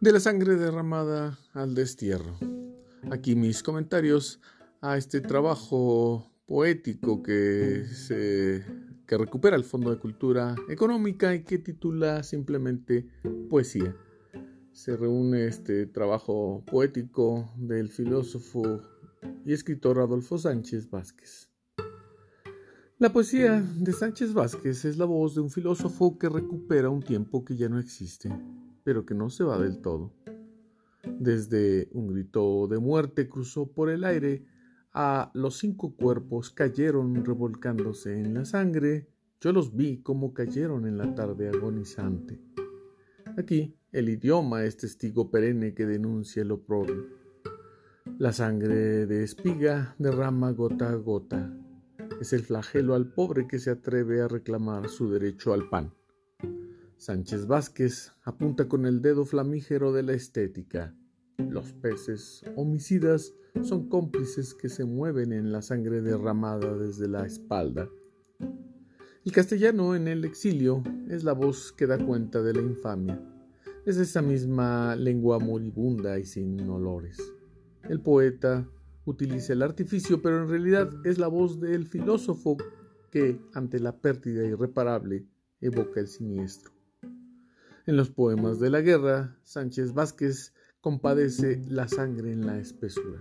De la sangre derramada al destierro. Aquí mis comentarios a este trabajo poético que, se, que recupera el Fondo de Cultura Económica y que titula simplemente Poesía. Se reúne este trabajo poético del filósofo y escritor Adolfo Sánchez Vázquez. La poesía de Sánchez Vázquez es la voz de un filósofo que recupera un tiempo que ya no existe pero que no se va del todo. Desde un grito de muerte cruzó por el aire, a los cinco cuerpos cayeron revolcándose en la sangre, yo los vi como cayeron en la tarde agonizante. Aquí el idioma es testigo perenne que denuncia el oprobio. La sangre de espiga derrama gota a gota. Es el flagelo al pobre que se atreve a reclamar su derecho al pan. Sánchez Vázquez apunta con el dedo flamígero de la estética. Los peces homicidas son cómplices que se mueven en la sangre derramada desde la espalda. El castellano en el exilio es la voz que da cuenta de la infamia. Es esa misma lengua moribunda y sin olores. El poeta utiliza el artificio, pero en realidad es la voz del filósofo que, ante la pérdida irreparable, evoca el siniestro. En los poemas de la guerra, Sánchez Vázquez compadece la sangre en la espesura.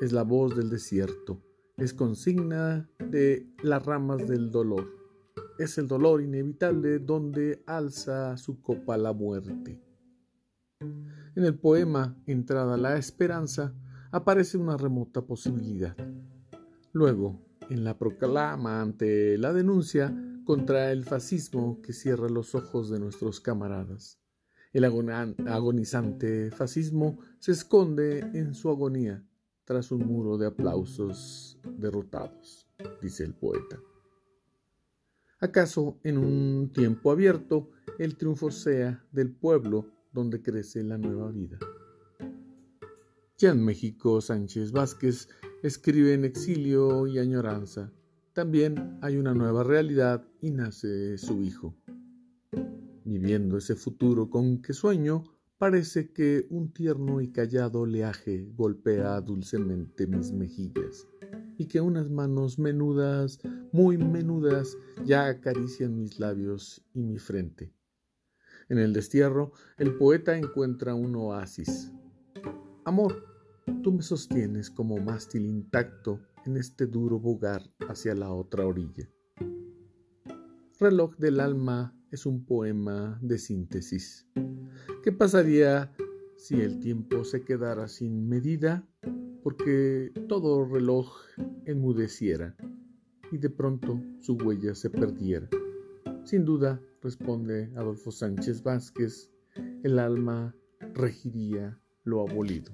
Es la voz del desierto, es consigna de las ramas del dolor. Es el dolor inevitable donde alza su copa la muerte. En el poema Entrada la esperanza aparece una remota posibilidad. Luego, en la proclama ante la denuncia, contra el fascismo que cierra los ojos de nuestros camaradas. El agonizante fascismo se esconde en su agonía tras un muro de aplausos derrotados, dice el poeta. ¿Acaso en un tiempo abierto el triunfo sea del pueblo donde crece la nueva vida? Ya en México, Sánchez Vázquez escribe en exilio y añoranza también hay una nueva realidad y nace su hijo. Viviendo ese futuro con que sueño, parece que un tierno y callado oleaje golpea dulcemente mis mejillas y que unas manos menudas, muy menudas, ya acarician mis labios y mi frente. En el destierro, el poeta encuentra un oasis. Amor, tú me sostienes como mástil intacto en este duro bogar hacia la otra orilla. Reloj del alma es un poema de síntesis. ¿Qué pasaría si el tiempo se quedara sin medida? Porque todo reloj enmudeciera y de pronto su huella se perdiera. Sin duda, responde Adolfo Sánchez Vázquez, el alma regiría lo abolido.